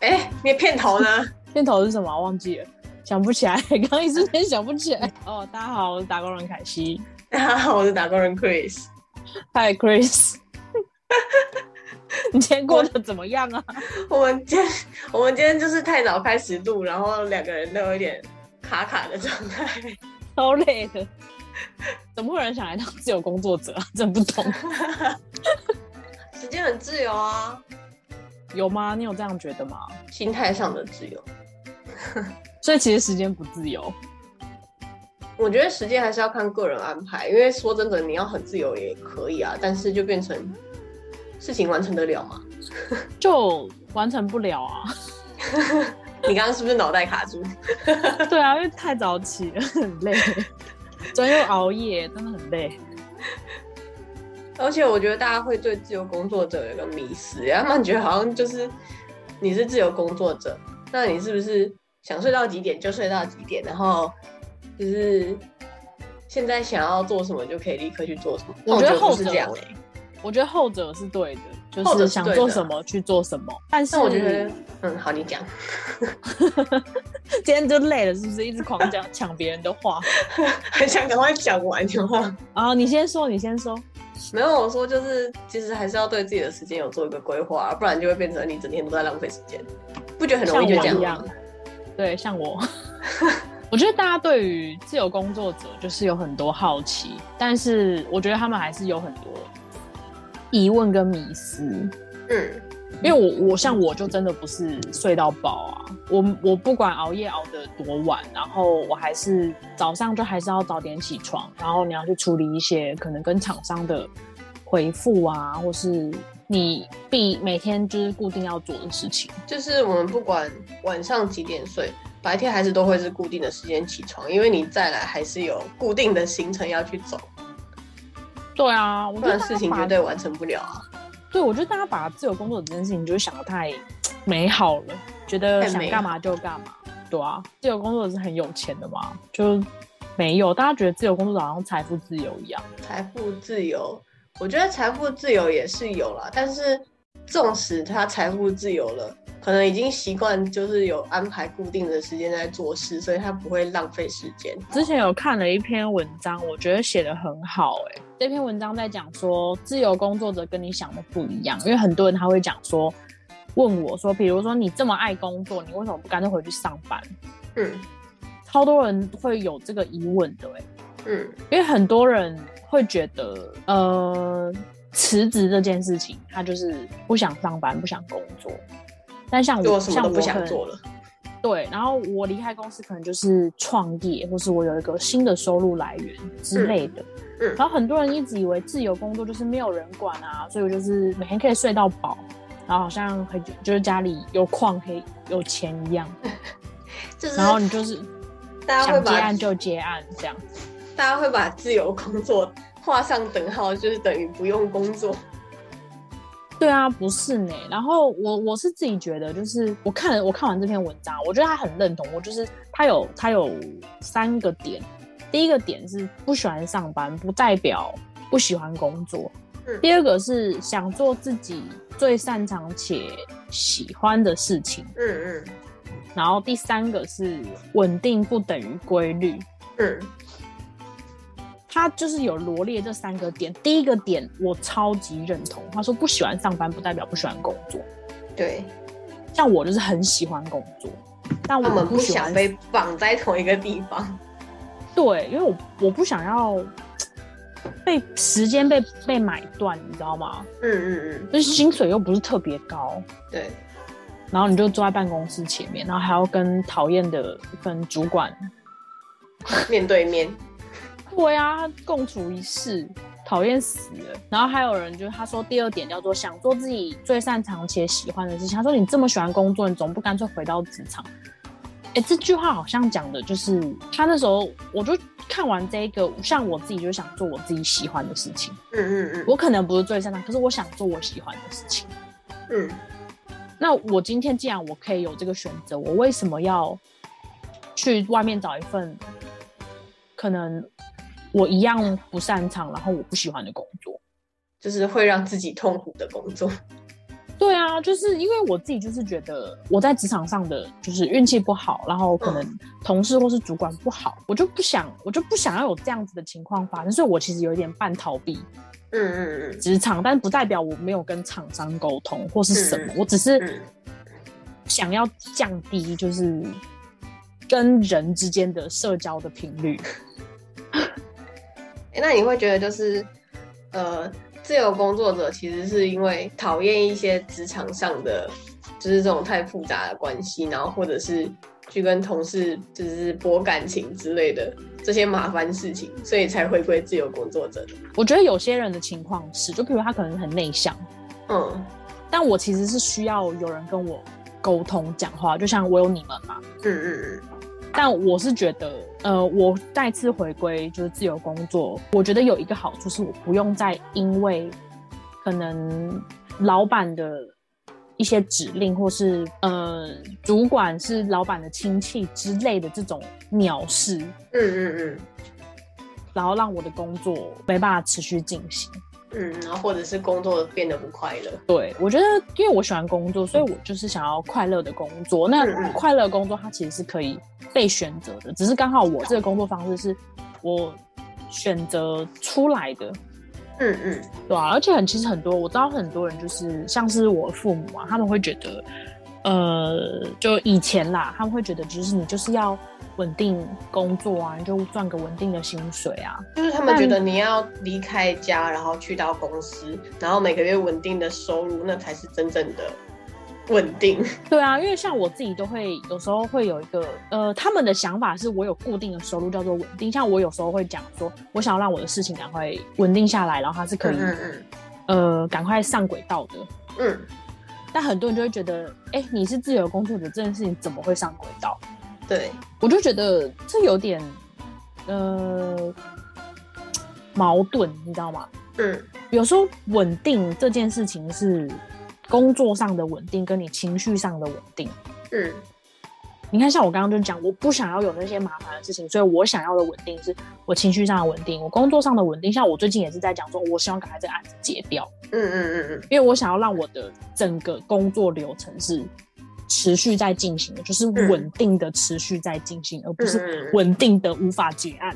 哎，你的片头呢？片头是什么？忘记了，想不起来。刚刚一时间想不起来。哦，大家好，我是打工人凯西。大家好，我是打工人 Chris。Hi Chris。你今天过得怎么样啊？我们今天我们今天就是太早开始录，然后两个人都有一点卡卡的状态，超累的。怎么会有人想来当自由工作者啊？真不懂。时间很自由啊，有吗？你有这样觉得吗？心态上的自由。所以其实时间不自由。我觉得时间还是要看个人安排，因为说真的，你要很自由也可以啊，但是就变成事情完成得了吗？就完成不了啊。你刚刚是不是脑袋卡住？对啊，因为太早起了，很累。昨天又熬夜，真的很累。而且我觉得大家会对自由工作者有个迷思，他们觉得好像就是你是自由工作者，那你是不是想睡到几点就睡到几点，然后就是现在想要做什么就可以立刻去做什么？我觉得后者是这样哎，我觉得后者是对的。就是想做什么去做什么，但是我觉得，嗯，好，你讲。今天就累了，是不是？一直狂讲抢别人的话，很想赶快讲完的话。啊，你先说，你先说。没有，我说就是，其实还是要对自己的时间有做一个规划，不然就会变成你整天都在浪费时间，不觉得很容易就这样？对，像我，我觉得大家对于自由工作者就是有很多好奇，但是我觉得他们还是有很多。疑问跟迷思，嗯，因为我我像我就真的不是睡到饱啊，我我不管熬夜熬得多晚，然后我还是早上就还是要早点起床，然后你要去处理一些可能跟厂商的回复啊，或是你必每天就是固定要做的事情，就是我们不管晚上几点睡，白天还是都会是固定的时间起床，因为你再来还是有固定的行程要去走。对啊，我觉得事情绝对完成不了啊。对，我觉得大家把自由工作这件事情就是想的太美好了，觉得想干嘛就干嘛。对啊，自由工作者是很有钱的嘛？就没有，大家觉得自由工作者好像财富自由一样。财富自由，我觉得财富自由也是有啦，但是纵使他财富自由了。可能已经习惯，就是有安排固定的时间在做事，所以他不会浪费时间。之前有看了一篇文章，我觉得写的很好。哎，这篇文章在讲说，自由工作者跟你想的不一样，因为很多人他会讲说，问我说，比如说你这么爱工作，你为什么不干脆回去上班？嗯，超多人会有这个疑问的。哎，嗯，因为很多人会觉得，呃，辞职这件事情，他就是不想上班，不想工作。但像我，像我不想做了，对，然后我离开公司可能就是创业，或是我有一个新的收入来源之类的。嗯，然后很多人一直以为自由工作就是没有人管啊，所以我就是每天可以睡到饱，然后好像很就是家里有矿可以有钱一样。就是，然后你就是大家会接案就接案这样，大家会把自由工作画上等号，就是等于不用工作。对啊，不是呢。然后我我是自己觉得，就是我看了我看完这篇文章，我觉得他很认同我，就是他有他有三个点。第一个点是不喜欢上班，不代表不喜欢工作。第二个是想做自己最擅长且喜欢的事情。嗯嗯。然后第三个是稳定不等于规律。嗯。他就是有罗列这三个点，第一个点我超级认同。他说不喜欢上班不代表不喜欢工作，对。像我就是很喜欢工作，但我们不想被绑在同一个地方。对，因为我我不想要被时间被被买断，你知道吗？嗯嗯嗯。就是薪水又不是特别高，对。然后你就坐在办公室前面，然后还要跟讨厌的跟主管面对面。对啊，共处一室，讨厌死了。然后还有人就是他说第二点叫做想做自己最擅长且喜欢的事情。他说你这么喜欢工作，你总不干脆回到职场？哎，这句话好像讲的就是他那时候，我就看完这个，像我自己就想做我自己喜欢的事情。嗯嗯嗯，我可能不是最擅长，可是我想做我喜欢的事情。嗯，那我今天既然我可以有这个选择，我为什么要去外面找一份可能？我一样不擅长，然后我不喜欢的工作，就是会让自己痛苦的工作。对啊，就是因为我自己就是觉得我在职场上的就是运气不好，然后可能同事或是主管不好，我就不想，我就不想要有这样子的情况发生，所以我其实有一点半逃避，嗯嗯嗯，职场，但不代表我没有跟厂商沟通或是什么，我只是想要降低就是跟人之间的社交的频率。那你会觉得就是呃。自由工作者其实是因为讨厌一些职场上的，就是这种太复杂的关系，然后或者是去跟同事就是博感情之类的这些麻烦事情，所以才回归自由工作者的。我觉得有些人的情况是，就比如他可能很内向，嗯，但我其实是需要有人跟我沟通讲话，就像我有你们嘛，嗯嗯嗯。但我是觉得，呃，我再次回归就是自由工作，我觉得有一个好处是我不用再因为可能老板的一些指令，或是呃主管是老板的亲戚之类的这种鸟事，嗯嗯嗯，然后让我的工作没办法持续进行。嗯，然后或者是工作变得不快乐。对，我觉得因为我喜欢工作，所以我就是想要快乐的工作。那快乐工作它其实是可以被选择的，只是刚好我这个工作方式是我选择出来的。嗯嗯，对啊，而且很其实很多我知道很多人就是像是我父母啊，他们会觉得，呃，就以前啦，他们会觉得就是你就是要。稳定工作啊，你就赚个稳定的薪水啊。就是他们觉得你要离开家，然后去到公司，然后每个月稳定的收入，那才是真正的稳定。对啊，因为像我自己都会有时候会有一个呃，他们的想法是我有固定的收入叫做稳定。像我有时候会讲说，我想要让我的事情赶快稳定下来，然后它是可以呃赶快上轨道的。嗯。但很多人就会觉得，哎，你是自由工作者，这件事情怎么会上轨道？对，我就觉得这有点，呃，矛盾，你知道吗？嗯，有时候稳定这件事情是工作上的稳定，跟你情绪上的稳定。嗯，你看，像我刚刚就讲，我不想要有那些麻烦的事情，所以我想要的稳定是我情绪上的稳定，我工作上的稳定。像我最近也是在讲说，我希望赶快这个案子结掉。嗯嗯嗯嗯，因为我想要让我的整个工作流程是。持续在进行的，就是稳定的持续在进行，而不是稳定的无法结案，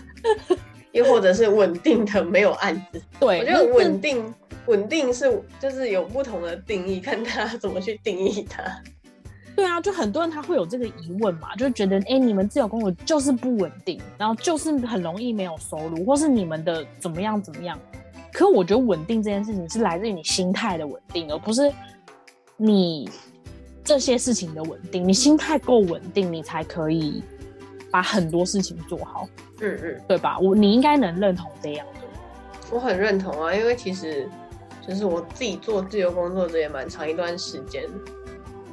又或者是稳定的没有案子。对，我觉得稳定稳定是就是有不同的定义，看他怎么去定义它。对啊，就很多人他会有这个疑问嘛，就觉得哎，你们自由工作就是不稳定，然后就是很容易没有收入，或是你们的怎么样怎么样。可我觉得稳定这件事情是来自于你心态的稳定，而不是你。这些事情的稳定，你心态够稳定，你才可以把很多事情做好。嗯嗯，对吧？我你应该能认同这样的。我很认同啊，因为其实就是我自己做自由工作者也蛮长一段时间。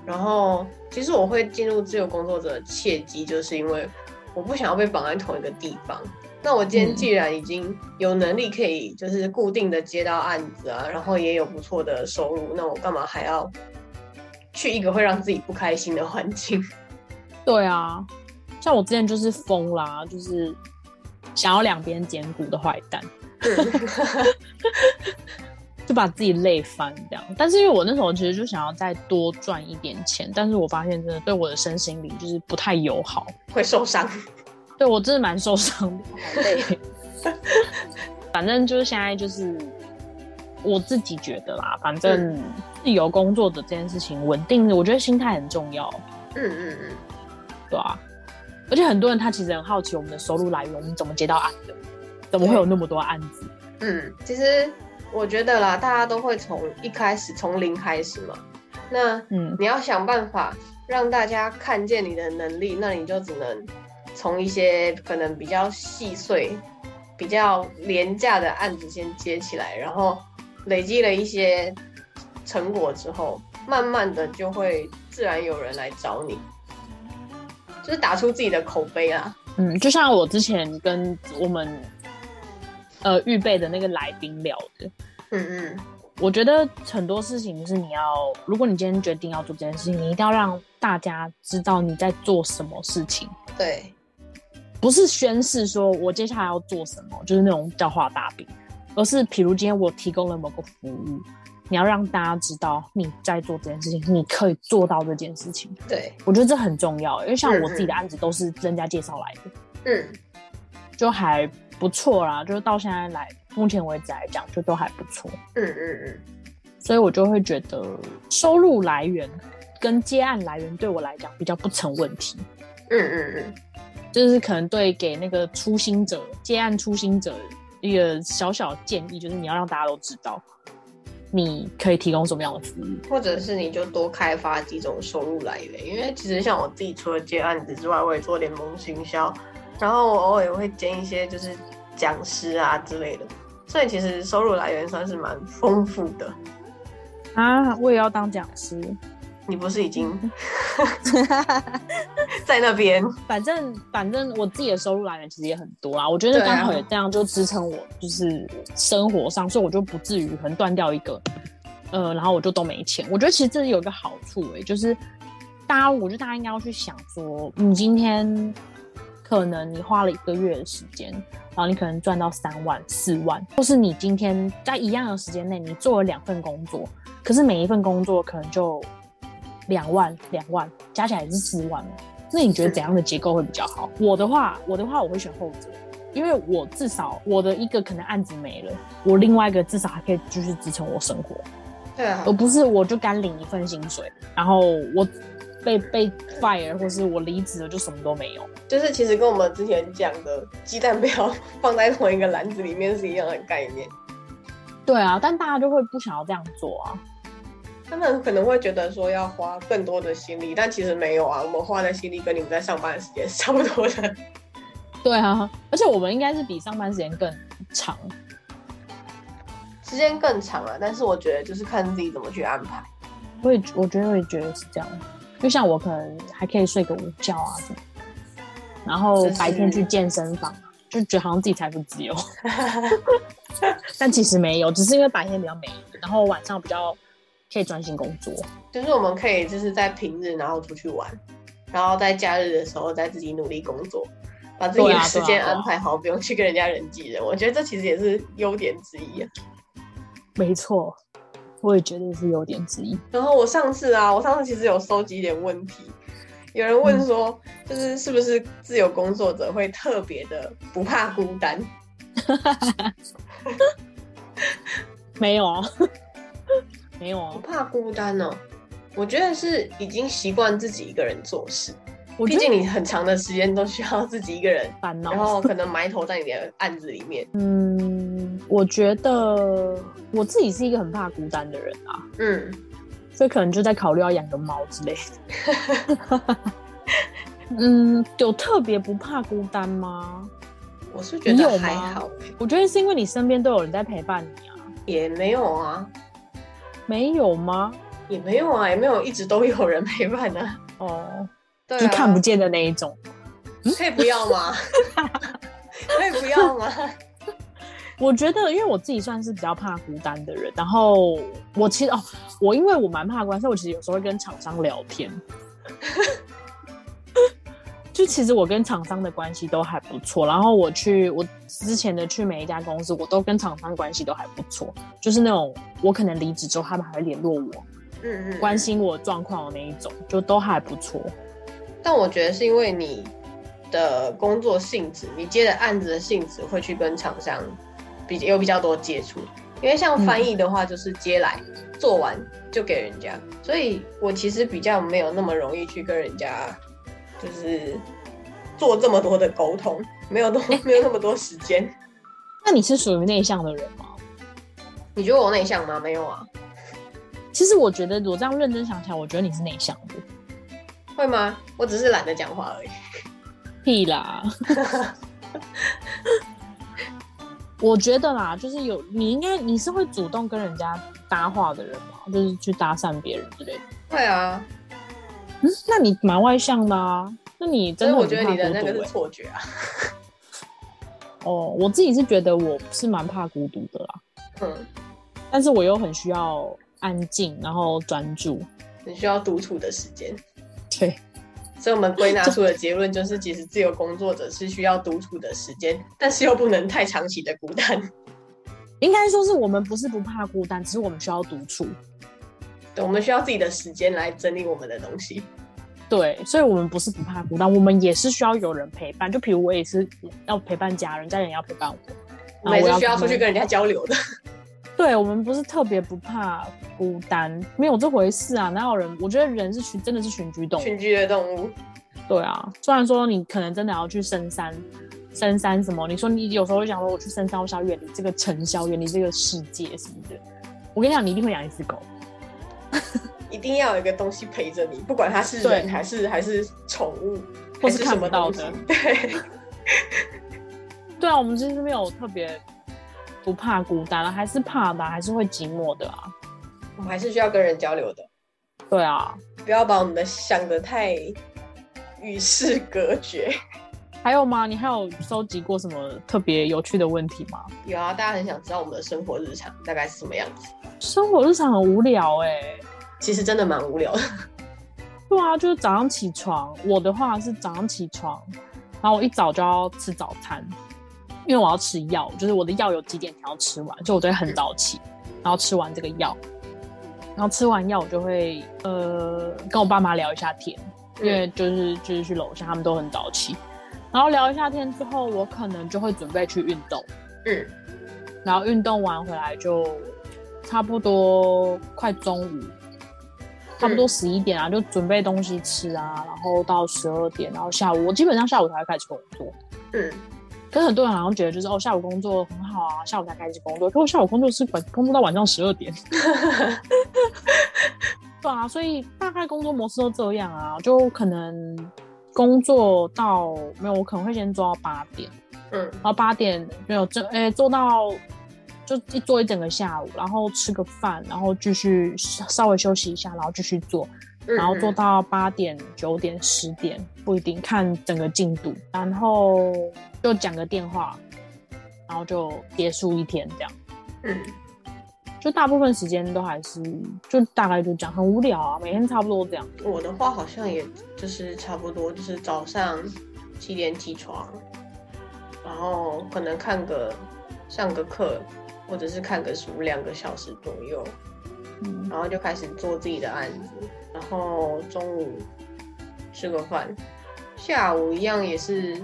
然后，其实我会进入自由工作者的契机，就是因为我不想要被绑在同一个地方。那我今天既然已经有能力可以就是固定的接到案子啊，然后也有不错的收入，那我干嘛还要？去一个会让自己不开心的环境，对啊，像我之前就是疯啦，就是想要两边兼顾的坏蛋，就把自己累翻这样。但是因为我那时候其实就想要再多赚一点钱，但是我发现真的对我的身心灵就是不太友好，会受伤。对我真的蛮受伤的，累。反正就是现在就是。我自己觉得啦，反正自由工作的这件事情稳定，我觉得心态很重要。嗯嗯嗯，对啊。而且很多人他其实很好奇我们的收入来源，我们怎么接到案的？怎么会有那么多案子？嗯，其实我觉得啦，大家都会从一开始从零开始嘛。那嗯，你要想办法让大家看见你的能力，那你就只能从一些可能比较细碎、比较廉价的案子先接起来，然后。累积了一些成果之后，慢慢的就会自然有人来找你，就是打出自己的口碑啊。嗯，就像我之前跟我们呃预备的那个来宾聊的，嗯嗯，我觉得很多事情是你要，如果你今天决定要做这件事情，你一定要让大家知道你在做什么事情。对，不是宣誓说我接下来要做什么，就是那种叫画大饼。而是，比如今天我提供了某个服务，你要让大家知道你在做这件事情，你可以做到这件事情。对，我觉得这很重要，因为像嗯我自己的案子都是人家介绍来的，嗯，就还不错啦。就是到现在来，目前为止来讲，就都还不错。嗯嗯嗯，所以我就会觉得收入来源跟接案来源对我来讲比较不成问题。嗯嗯嗯，就是可能对给那个初心者接案初心者一个小小建议，就是你要让大家都知道你可以提供什么样的服务。或者是你就多开发几种收入来源，因为其实像我自己除了接案子之外，我也做联盟行销，然后我偶尔也会兼一些就是讲师啊之类的，所以其实收入来源算是蛮丰富的。啊，我也要当讲师。你不是已经 在那边？反正反正我自己的收入来源其实也很多啊，我觉得刚好也这样就支撑我，就是生活上，所以我就不至于可能断掉一个，呃，然后我就都没钱。我觉得其实这有一个好处诶、就是大家，我觉得大家应该要去想说，你今天可能你花了一个月的时间，然后你可能赚到三万、四万，或是你今天在一样的时间内，你做了两份工作，可是每一份工作可能就两万、两万，加起来也是四万嘛。那你觉得怎样的结构会比较好？我的话，我的话我会选后者，因为我至少我的一个可能案子没了，我另外一个至少还可以继续支撑我生活，对啊而，不是我就干领一份薪水，然后我被被 fire 或是我离职了就什么都没有。就是其实跟我们之前讲的鸡蛋不要 放在同一个篮子里面是一样的概念。对啊，但大家就会不想要这样做啊。他们可能会觉得说要花更多的心力，但其实没有啊，我们花的心力跟你们在上班的时间是差不多的。对啊，而且我们应该是比上班时间更长。时间更长啊，但是我觉得就是看自己怎么去安排。我也我觉得我也觉得是这样，就像我可能还可以睡个午觉啊什么，然后白天去健身房，就觉得好像自己财富自由，但其实没有，只是因为白天比较美，然后晚上比较可以专心工作。就是我们可以就是在平日然后出去玩，然后在假日的时候再自己努力工作，把自己的时间安排好，不用去跟人家人挤人。我觉得这其实也是优点之一啊。没错，我也觉得是优点之一。然后我上次啊，我上次其实有收集一点问题，有人问说，就是是不是自由工作者会特别的不怕孤单？没有啊，没有啊不，怕孤单哦。我觉得是已经习惯自己一个人做事，毕竟你很长的时间都需要自己一个人，烦恼然。后可能埋头在你的案子里面。嗯，我觉得我自己是一个很怕孤单的人啊，嗯，所以可能就在考虑要养个猫之类的。嗯，有特别不怕孤单吗？我是觉得还吗好欸，我觉得是因为你身边都有人在陪伴你啊，也没有啊，没有吗？也没有啊，也没有一直都有人陪伴啊。哦，对啊，就看不见的那一种。可以不要吗？可以不要吗？我觉得，因为我自己算是比较怕孤单的人，然后我其实哦，我因为我蛮怕孤单，所以我其实有时候会跟厂商聊天。就其实我跟厂商的关系都还不错，然后我去我之前的去每一家公司，我都跟厂商关系都还不错，就是那种我可能离职之后，他们还会联络我，嗯嗯，关心我状况的那一种，就都还不错。但我觉得是因为你的工作性质，你接的案子的性质会去跟厂商比有比较多接触。因为像翻译的话，就是接来、做完就给人家，所以我其实比较没有那么容易去跟人家就是做这么多的沟通，没有那么没有那么多时间。那你是属于内向的人吗？你觉得我内向吗？没有啊，其实我觉得我这样认真想起来，我觉得你是内向的。会吗？我只是懒得讲话而已。屁啦！我觉得啦，就是有你应该你是会主动跟人家搭话的人嘛，就是去搭讪别人之类的。会啊，嗯，那你蛮外向的啊。那你真的我觉得你的那个是错觉啊。哦，我自己是觉得我是蛮怕孤独的啦，嗯，但是我又很需要安静，然后专注。很需要独处的时间。对，所以我们归纳出的结论就是，其实自由工作者是需要独处的时间，但是又不能太长期的孤单。应该说是我们不是不怕孤单，只是我们需要独处。对，我们需要自己的时间来整理我们的东西。对，所以我们不是不怕孤单，我们也是需要有人陪伴。就比如我也是要陪伴家人，家人也要陪伴我。我们也是需要出去跟人家交流的。对我们不是特别不怕孤单，没有这回事啊！哪有人？我觉得人是群，真的是群居动物。群居的动物，对啊，虽然说你可能真的要去深山，深山什么？你说你有时候会想说，我去深山，我想要远离这个尘嚣，远离这个世界什么的。我跟你讲，你一定会养一只狗。一定要有一个东西陪着你，不管它是人还是还是宠物，或是看不到的。对，对啊，我们其实没有特别不怕孤单了，还是怕的啊、还是会寂寞的啊。我们还是需要跟人交流的，对啊，不要把我们的想的太与世隔绝。还有吗？你还有收集过什么特别有趣的问题吗？有啊，大家很想知道我们的生活日常大概是什么样子，生活日常很无聊哎、其实真的蛮无聊的。对啊，就是早上起床，我的话是早上起床，然后我一早就要吃早餐，因为我要吃药，就是我的药有几点才要吃完，就我都会很早起，然后吃完这个药，然后吃完药我就会呃跟我爸妈聊一下天，因为就是就是去楼下，他们都很早起，然后聊一下天之后，我可能就会准备去运动，嗯，然后运动完回来就差不多快中午，差不多十一点啊，就准备东西吃啊，然后到十二点，然后下午我基本上下午才会开始工作。嗯，可是很多人好像觉得就是哦，下午工作很好啊，下午才开始工作。可我下午工作是晚工作到晚上十二点。对啊，所以大概工作模式都这样啊，就可能工作到没有，我可能会先做到八点。嗯，然后八点没有这诶、做到就一做一整个下午，然后吃个饭，然后继续稍微休息一下，然后继续做，嗯然后做到八点、九点、十点不一定看整个进度，然后就讲个电话，然后就结束一天这样。嗯，就大部分时间都还是就大概就这样，很无聊啊，每天差不多这样。我的话好像也就是差不多，就是早上七点起床，然后可能看个上个课，或者是看个书两个小时左右，嗯，然后就开始做自己的案子，然后中午吃个饭，下午一样也是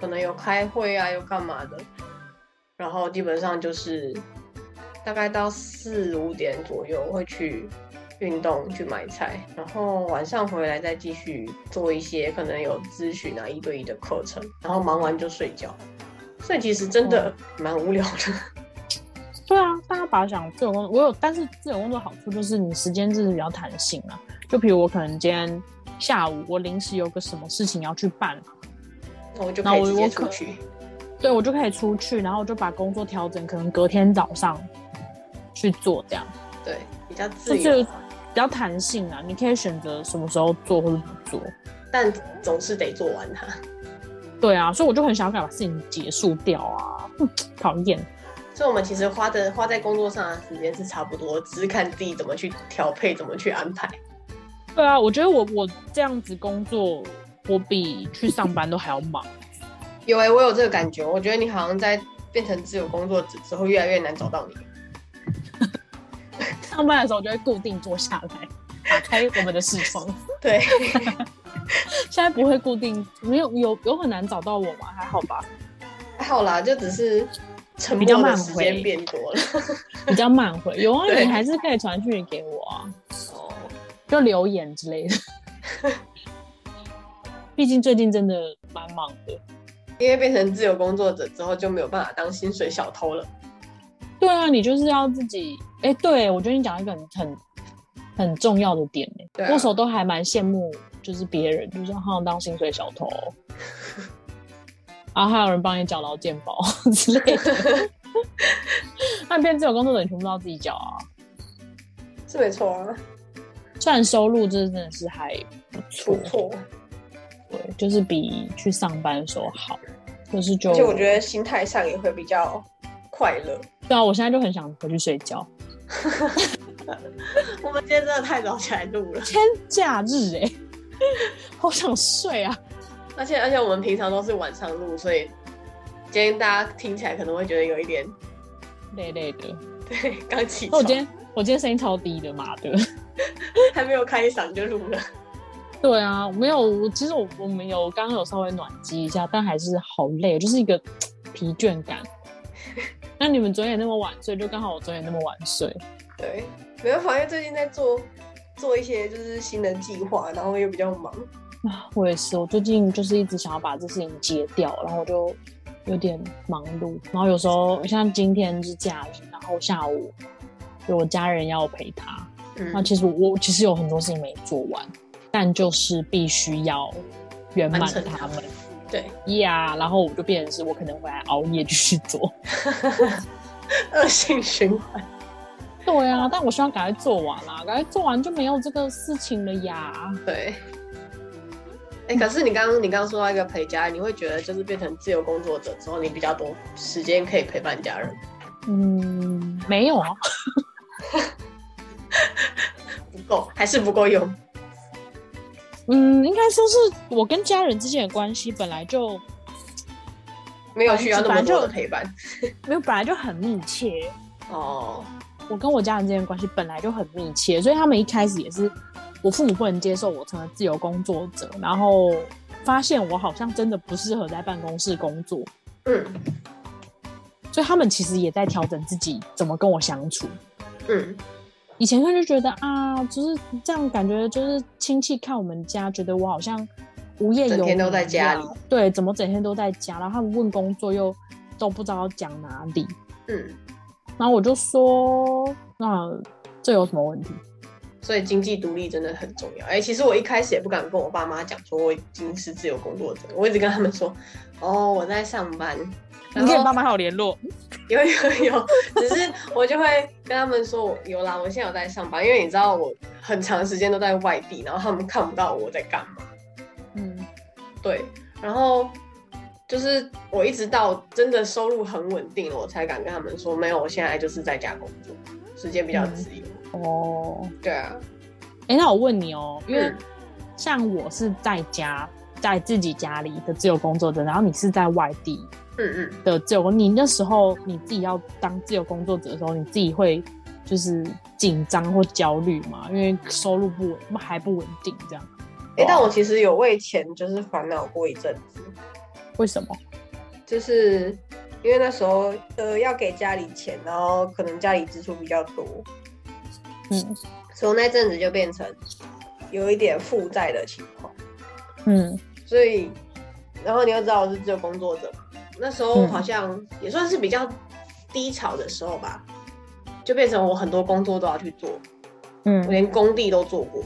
可能有开会啊，又干嘛的，然后基本上就是大概到四五点左右会去运动去买菜，然后晚上回来再继续做一些可能有咨询啊一对一的课程，然后忙完就睡觉，所以其实真的蛮无聊的。对啊，大家把它想自由工作，我有，但是自由工作好处就是你时间就是比较弹性啊。就比如我可能今天下午我临时有个什么事情要去办，那我就那可以出去。对我就可以出去，然后我就把工作调整，可能隔天早上去做，这样对，比较自由，比较弹性啊。你可以选择什么时候做或者不做。但总是得做完它。对啊，所以我就很想要把事情结束掉啊，讨厌。所以我们其实花的花在工作上的时间是差不多，只是看自己怎么去调配，怎么去安排。对啊，我觉得我我这样子工作，我比去上班都还要忙。有哎、我有这个感觉，我觉得你好像在变成自由工作者之后，越来越难找到你。上班的时候就会固定坐下来，打开我们的视窗。对，现在不会固定，没有有有很难找到我吗？还好吧，还好啦，就只是沉比较默的慢回时间变多了。比较慢回。有啊，你还是可以传讯息给我啊，哦，就留言之类的。毕竟最近真的蛮忙的。因为变成自由工作者之后，就没有办法当薪水小偷了。对啊，你就是要自己。哎、对我觉得你讲一个很很很重要的点呢、对啊那时候都还蛮羡慕，就是别人就是好像当薪水小偷，然后还有人帮你缴劳健保之类的。那变自由工作者，你全部都要自己缴啊。是没错啊，虽然收入这真的是还不错不，错。对，就是比去上班的时候好，就是就而且我觉得心态上也会比较快乐。对啊，我现在就很想回去睡觉。我们今天真的太早起来录了，天假日哎、好想睡啊！而且而且我们平常都是晚上录，所以今天大家听起来可能会觉得有一点累累的。对，刚起床，那我今天我今天声音超低的，妈的。还没有开嗓就录了。对啊，没有，我其实我我没有，刚刚有稍微暖机一下，但还是好累，就是一个疲倦感。那你们昨天也那么晚睡，就刚好我昨天那么晚睡。对，没办法，因为最近在做做一些就是新的计划，然后又比较忙。啊，我也是，我最近就是一直想要把这事情结掉，然后我就有点忙碌，然后有时候像今天是假日，然后下午有我家人要陪他，那嗯，其实我其实有很多事情没做完，但就是必须要圆满他们。对，呀然后我就变成是我可能会来熬夜继续做。恶性循环。对啊，但我希望赶快做完啦，赶快做完就没有这个事情了呀。对。哎、可是你刚刚你刚刚说到一个陪家人，你会觉得就是变成自由工作者之后，你比较多时间可以陪伴家人，嗯，没有啊，不 够还是不够用？嗯，应该说是我跟家人之间的关系本来就没有需要那么多本来就的陪伴。没有，本来就很密切。哦，我跟我家人之间的关系本来就很密切，所以他们一开始也是我父母不能接受我成为自由工作者，然后发现我好像真的不适合在办公室工作，嗯所以他们其实也在调整自己怎么跟我相处。嗯，以前他就觉得啊，就是这样，感觉就是亲戚看我们家，觉得我好像无业游天都民在家里，对，怎么整天都在家？然后他们问工作又都不知道讲哪里，嗯，然后我就说，那这有什么问题？所以经济独立真的很重要。哎、其实我一开始也不敢跟我爸妈讲说我已经是自由工作者，我一直跟他们说，哦，我在上班。你跟你爸妈还有联络？有有有，只是我就会跟他们说，我有啦，我现在有在上班，因为你知道我很长时间都在外地，然后他们看不到我在干嘛。嗯，对，然后就是我一直到真的收入很稳定了，我才敢跟他们说，没有，我现在就是在家工作，时间比较自由。哦，对啊，哎、那我问你哦，因为嗯。像我是在家，在自己家里的自由工作者，然后你是在外地嗯嗯，的自由工，你那时候你自己要当自由工作者的时候，你自己会就是紧张或焦虑吗？因为收入不稳，还不稳定，这样哎、但我其实有为钱就是烦恼过一阵子，为什么？就是因为那时候呃要给家里钱，然后可能家里支出比较多，嗯。从那阵子就变成有一点负债的情况。嗯。所以，然后你又知道我是自由工作者。嘛，那时候嗯好像也算是比较低潮的时候吧，就变成我很多工作都要去做，嗯。我嗯，连工地都做过，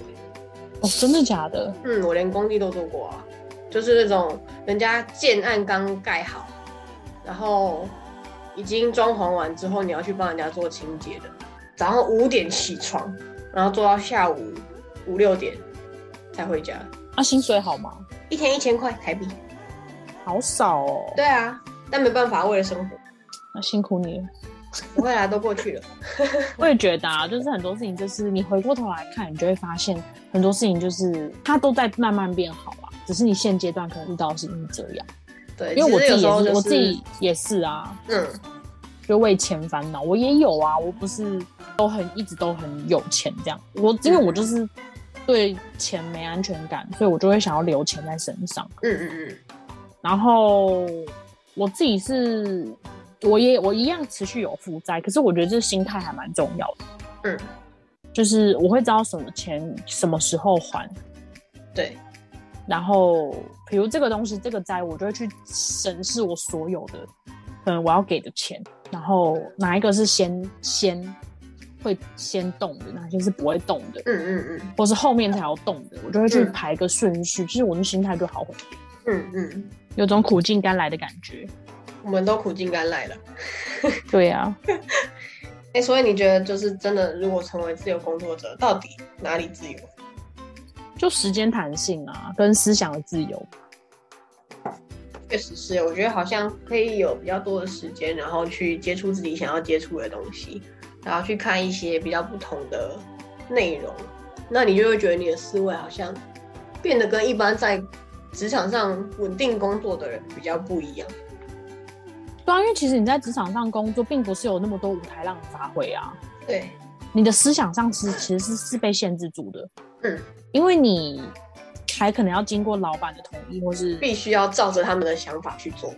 哦，真的假的？嗯，我连工地都做过啊，就是那种人家建案刚盖好，然后已经装潢完之后，你要去帮人家做清洁的，早上五点起床，然后做到下午五六点才回家，啊，薪水好吗？一天一千块台币。好少哦，对啊，但没办法，为了生活，那辛苦你了。不会啦，都过去了。我也觉得啊，就是很多事情，就是你回过头来看，你就会发现很多事情就是它都在慢慢变好啊，只是你现阶段可能遇到的事情是这样。对，因为我自己也是我自己也是啊，嗯，就为钱烦恼。我也有啊，我不是都很一直都很有钱这样。我因为我就是对钱没安全感，所以我就会想要留钱在身上。嗯嗯嗯，然后我自己是，我也我一样持续有负债，可是我觉得这心态还蛮重要的。嗯，就是我会知道什么钱什么时候还，对，然后比如这个东西这个债，我就会去审视我所有的，可能我要给的钱，然后哪一个是先先会先动的，哪些是不会动的，嗯嗯嗯或是后面才要动的，我就会去嗯排个顺序。其实我的心态就好很多，嗯嗯，有种苦尽甘来的感觉。我们都苦尽甘来了。对呀、哎、所以你觉得就是真的，如果成为自由工作者，到底哪里自由？就时间弹性啊，跟思想的自由。确实是，我觉得好像可以有比较多的时间，然后去接触自己想要接触的东西，然后去看一些比较不同的内容，那你就会觉得你的思维好像变得跟一般在职场上稳定工作的人比较不一样。对啊，因为其实你在职场上工作，并不是有那么多舞台让你发挥啊。对，你的思想上是其实是是被限制住的。嗯，因为你还可能要经过老板的同意，或是必须要照着他们的想法去做。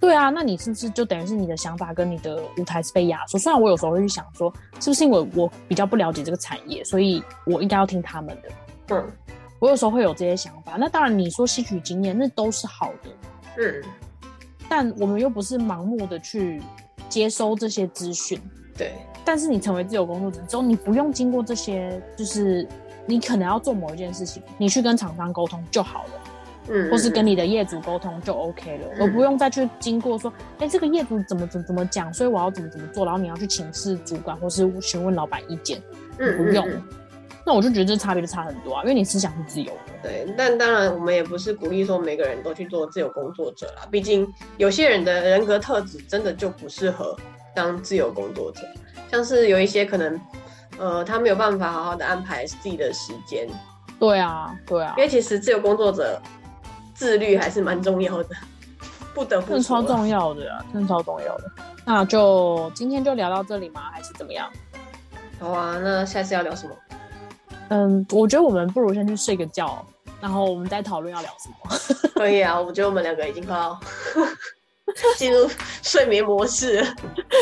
对啊，那你是不是就等于是你的想法跟你的舞台是被压缩？虽然我有时候会去想说，是不是因为我比较不了解这个产业，所以我应该要听他们的。嗯我有时候会有这些想法。那当然，你说吸取经验，那都是好的，嗯，但我们又不是盲目的去接收这些资讯。对，但是你成为自由工作者之后，你不用经过这些，就是你可能要做某一件事情，你去跟厂商沟通就好了。嗯，或是跟你你的业主沟通就 OK 了，嗯。我不用再去经过说，哎、这个业主怎么怎么怎么讲，所以我要怎么怎么做，然后你要去请示主管或是询问老板意见，嗯不用。那我就觉得这差别就差很多啊，因为你思想是自由的。对，但当然我们也不是鼓励说每个人都去做自由工作者啦，毕竟有些人的人格特质真的就不适合当自由工作者，像是有一些可能，呃，他没有办法好好的安排自己的时间，对啊，对啊。因，为其实自由工作者自律还是蛮重要的，不得不超。重要的啊，真的超重要的。那就今天就聊到这里吗？还是怎么样？好啊，那下次要聊什么？嗯，我觉得我们不如先去睡个觉，然后我们再讨论要聊什么。可以啊，我觉得我们两个已经快要 进入睡眠模式了，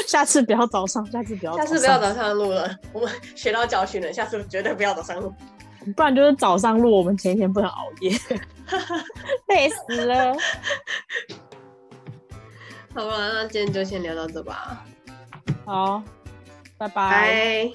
下次不要早上，下次不要，下次不要，早上录了，我们学到教训了，下次绝对不要早上录。不然就是早上录，我们前一天不能熬夜，累死了。好了，那今天就先聊到这吧，好，拜拜。拜。